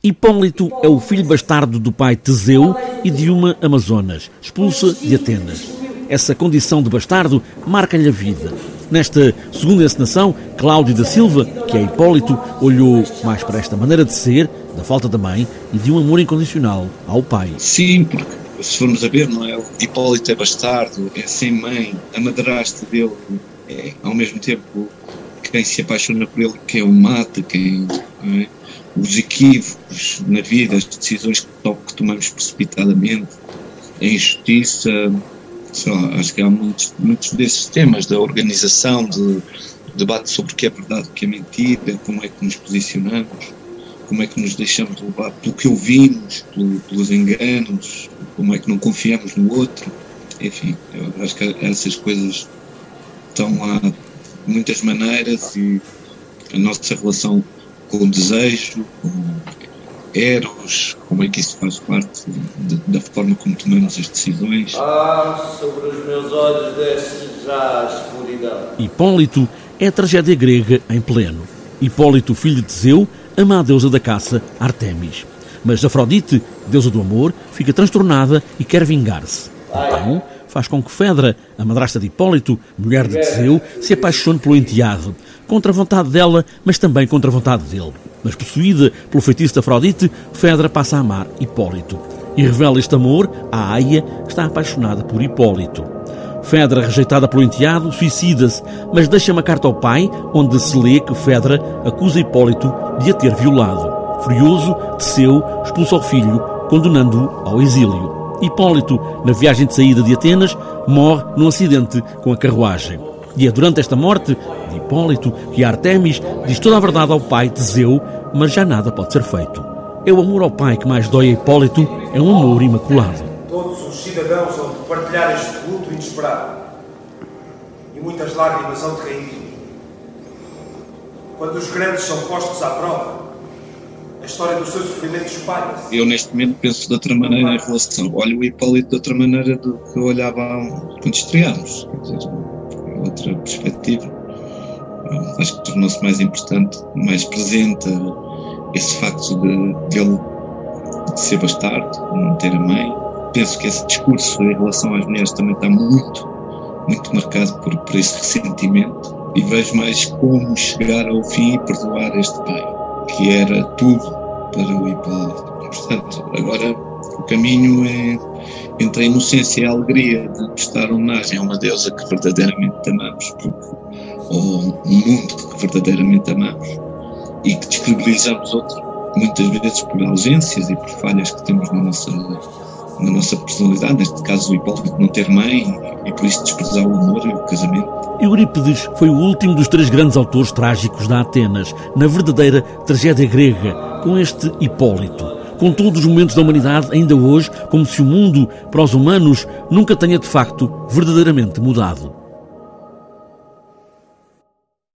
Hipólito é o filho bastardo do pai Teseu e de uma Amazonas, expulsa de Atenas. Essa condição de bastardo marca-lhe a vida. Nesta segunda encenação, Cláudio da Silva, que é Hipólito, olhou mais para esta maneira de ser, da falta da mãe e de um amor incondicional ao pai. Sim, porque se formos a ver, não é? Hipólito é bastardo, é sem mãe, a madrasta dele é ao mesmo tempo quem se apaixona por ele, quem o mata, quem. É? Os equívocos na vida, as decisões que tomamos precipitadamente, a injustiça, lá, acho que há muitos, muitos desses temas da organização, de debate sobre o que é verdade, o que é mentira, como é que nos posicionamos, como é que nos deixamos levar pelo que ouvimos, pelo, pelos enganos, como é que não confiamos no outro. Enfim, eu acho que essas coisas estão lá de muitas maneiras e a nossa relação com o desejo, com eros, como é que isso faz parte de, da forma como tomamos as decisões. Ah, sobre os meus olhos desce já a escuridão. Hipólito é a tragédia grega em pleno. Hipólito, filho de Teseu, ama a deusa da caça, Artemis. Mas Afrodite, deusa do amor, fica transtornada e quer vingar-se. Então, faz com que Fedra, a madrasta de Hipólito, mulher de Teseu, se apaixone pelo enteado, contra a vontade dela, mas também contra a vontade dele. Mas possuída pelo feitiço de Afrodite, Fedra passa a amar Hipólito e revela este amor à Aia, que está apaixonada por Hipólito. Fedra, rejeitada pelo enteado, suicida-se, mas deixa uma carta ao pai, onde se lê que Fedra acusa Hipólito de a ter violado. Furioso, Teseu expulsa o filho, condenando-o ao exílio. Hipólito, na viagem de saída de Atenas, morre num acidente com a carruagem. E é durante esta morte de Hipólito que Artemis diz toda a verdade ao pai Teseu, mas já nada pode ser feito. É o amor ao pai que mais dói a Hipólito, é um amor imaculado. Todos os cidadãos vão partilhar este luto inesperado e muitas lágrimas hão de cair. Quando os grandes são postos à prova, a história do seu sofrimento espalha-se. Eu, neste momento, penso de outra maneira em relação. Olho o Hipólito de outra maneira do que eu olhava quando estreámos. Quer dizer, outra perspectiva. Acho que tornou-se mais importante, mais presente esse facto de, de ele ser bastardo, não ter a mãe. Penso que esse discurso em relação às mulheres também está muito, muito marcado por, por esse ressentimento. E vejo mais como chegar ao fim e perdoar este pai que era tudo para o Hipólito. Portanto, agora o caminho é entre a inocência e a alegria de prestar homenagem a uma deusa que verdadeiramente amamos, ou um mundo que verdadeiramente amamos e que descredibilizamos outro, muitas vezes por ausências e por falhas que temos na nossa, na nossa personalidade, neste caso o Hipólito não ter mãe e por isso desprezar o amor e o casamento. Eurípides foi o último dos três grandes autores trágicos da Atenas, na verdadeira tragédia grega, com este Hipólito. Com todos os momentos da humanidade, ainda hoje, como se o mundo, para os humanos, nunca tenha de facto verdadeiramente mudado.